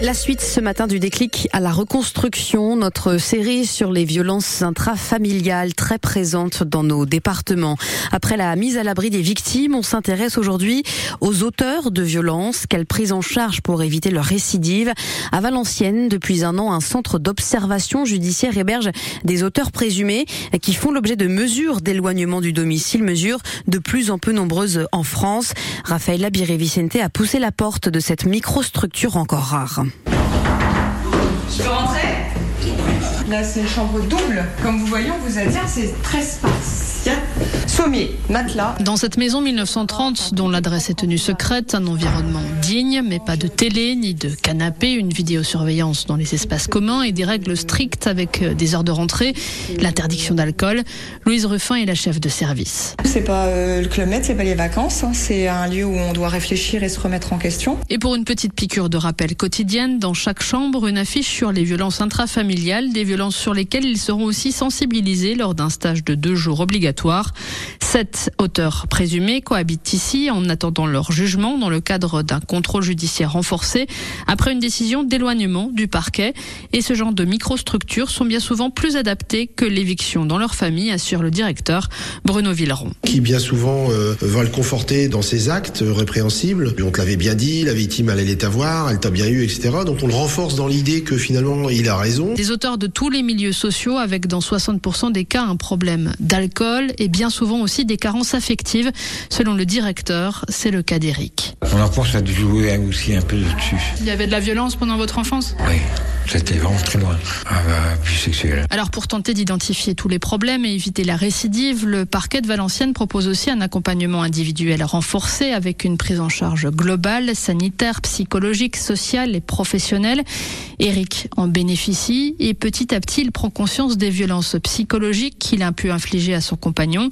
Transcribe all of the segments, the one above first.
La suite ce matin du déclic à la reconstruction, notre série sur les violences intrafamiliales très présentes dans nos départements. Après la mise à l'abri des victimes, on s'intéresse aujourd'hui aux auteurs de violences, quelle prise en charge pour éviter leur récidive. À Valenciennes, depuis un an, un centre d'observation judiciaire héberge des auteurs présumés qui font l'objet de mesures d'éloignement du domicile, mesures de plus en plus nombreuses en France. Raphaël Labiré Vicente a poussé la porte de cette microstructure encore rare. Je peux rentrer? Là, c'est une chambre double. Comme vous voyez, on vous a dit, c'est très spatial. Sommier, matelas. Dans cette maison 1930, dont l'adresse est tenue secrète, un environnement digne, mais pas de télé ni de canapé, une vidéosurveillance dans les espaces communs et des règles strictes avec euh, des heures de rentrée, l'interdiction d'alcool. Louise Ruffin est la chef de service. C'est pas euh, le club c'est pas les vacances. hein. C'est un lieu où on doit réfléchir et se remettre en question. Et pour une petite piqûre de rappel quotidienne, dans chaque chambre, une affiche sur les violences intrafamiliales, des violences sur lesquelles ils seront aussi sensibilisés lors d'un stage de deux jours obligatoire. Sept auteurs présumés cohabitent ici en attendant leur jugement dans le cadre d'un contrôle judiciaire renforcé après une décision d'éloignement du parquet. Et ce genre de microstructures sont bien souvent plus adaptées que l'éviction dans leur famille, assure le directeur Bruno Villeron. qui bien souvent euh, va le conforter dans ses actes répréhensibles. On te l'avait bien dit, la victime allait t'avoir, elle t'a bien eu, etc. Donc on le renforce dans l'idée que finalement il a raison. Des auteurs de tous les milieux sociaux avec dans 60% des cas un problème d'alcool et bien souvent aussi des carences affectives. Selon le directeur, c'est le cas d'Éric. Mon enfance a dû jouer aussi un peu dessus. Il y avait de la violence pendant votre enfance? Oui, c'était vraiment très loin. Ah bah, plus sexuel. Alors pour tenter d'identifier tous les problèmes et éviter la récidive, le parquet de Valenciennes propose aussi un accompagnement individuel renforcé avec une prise en charge globale, sanitaire, psychologique, sociale et professionnelle. Eric en bénéficie et petit à petit il prend conscience des violences psychologiques qu'il a pu infliger à son compagnon.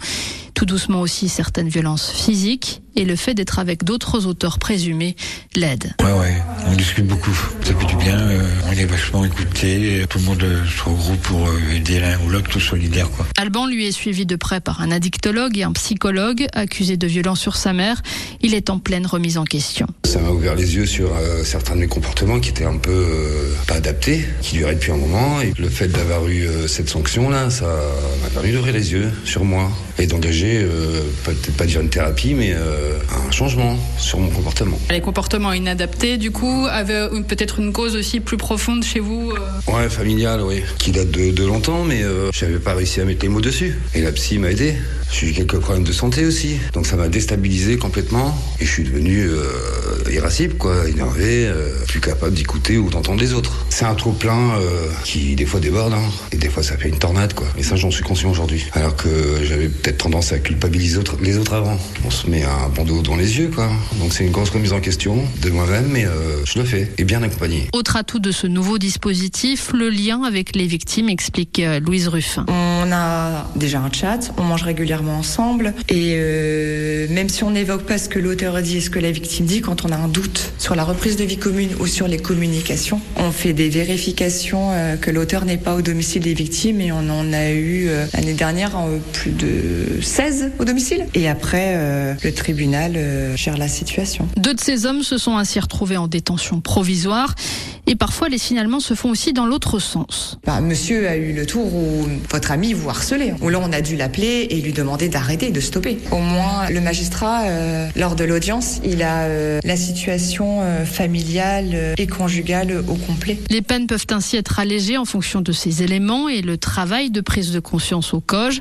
Tout doucement aussi certaines violences physiques et le fait d'être avec d'autres auteurs présumés l'aide. Ouais, ouais, on discute beaucoup. Ça fait du bien, euh, on est vachement écouté. Tout le monde euh, se regroupe pour euh, aider l'un ou l'autre, tout solidaire, quoi. Alban lui est suivi de près par un addictologue et un psychologue accusé de violence sur sa mère. Il est en pleine remise en question. Ça m'a ouvert les yeux sur euh, certains de mes comportements qui étaient un peu euh, pas adaptés, qui duraient depuis un moment. Et le fait d'avoir eu euh, cette sanction-là, ça m'a permis d'ouvrir les yeux sur moi et d'engager, peut-être pas dire une thérapie, mais un changement sur mon comportement. Les comportements inadaptés, du coup, avaient peut-être une cause aussi plus profonde chez vous Ouais, familial, oui. Qui date de, de longtemps, mais j'avais pas réussi à mettre les mots dessus. Et la psy m'a aidé. J'ai eu quelques problèmes de santé aussi. Donc ça m'a déstabilisé complètement. Et je suis devenu euh, irascible, quoi. Énervé, euh, plus capable d'écouter ou d'entendre les autres. C'est un trop plein qui, des fois, déborde. hein. et des fois, ça fait une tornade, quoi. Et ça, j'en suis conscient aujourd'hui. Alors que j'avais peut-être tendance à culpabiliser les autres, les autres avant. On se met un bandeau dans les yeux, quoi. Donc c'est une grosse remise en question de moi-même, mais euh, je le fais. Et bien accompagné. Autre atout de ce nouveau dispositif, le lien avec les victimes, explique euh, Louise Ruffin. On a déjà un chat, on mange régulièrement ensemble. Et euh, même si on n'évoque pas ce que l'auteur dit et ce que la victime dit, quand on a un doute sur la reprise de vie commune ou sur les communications, on fait des vérifications euh, que l'auteur n'est pas au domicile des victimes. Et on en a eu euh, l'année dernière euh, plus de 16 au domicile. Et après, euh, le tribunal euh, gère la situation. Deux de ces hommes se sont ainsi retrouvés en détention provisoire. Et parfois, les signalements se font aussi dans l'autre sens. Bah, monsieur a eu le tour où votre ami vous harcelait. Où là, on a dû l'appeler et lui demander d'arrêter, de stopper. Au moins, le magistrat, euh, lors de l'audience, il a euh, la situation euh, familiale euh, et conjugale au complet. Les peines peuvent ainsi être allégées en fonction de ces éléments et le travail de prise de conscience au COGE.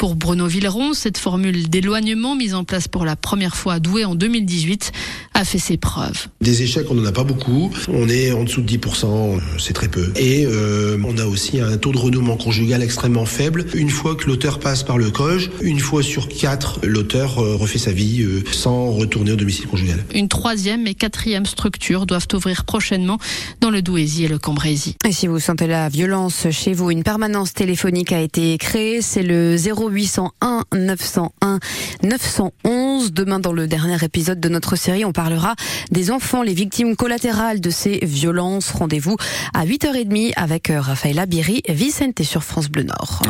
Pour Bruno Villeron, cette formule d'éloignement mise en place pour la première fois à Douai en 2018 a fait ses preuves. Des échecs, on n'en a pas beaucoup. On est en dessous de 10%, euh, c'est très peu. Et euh, on a aussi un taux de renouvellement conjugal extrêmement faible. Une fois que l'auteur passe par le COGE, une fois sur quatre, l'auteur euh, refait sa vie euh, sans retourner au domicile conjugal. Une troisième et quatrième structure doivent ouvrir prochainement dans le Douaisis et le Cambrésis. Et si vous sentez la violence chez vous, une permanence téléphonique a été créée. C'est le 0801 901 911. Demain, dans le dernier épisode de notre série, on parlera des enfants, les victimes collatérales de ces violences. Rendez-vous à 8h30 avec Raphaël Abiri, Vicente sur France Bleu Nord.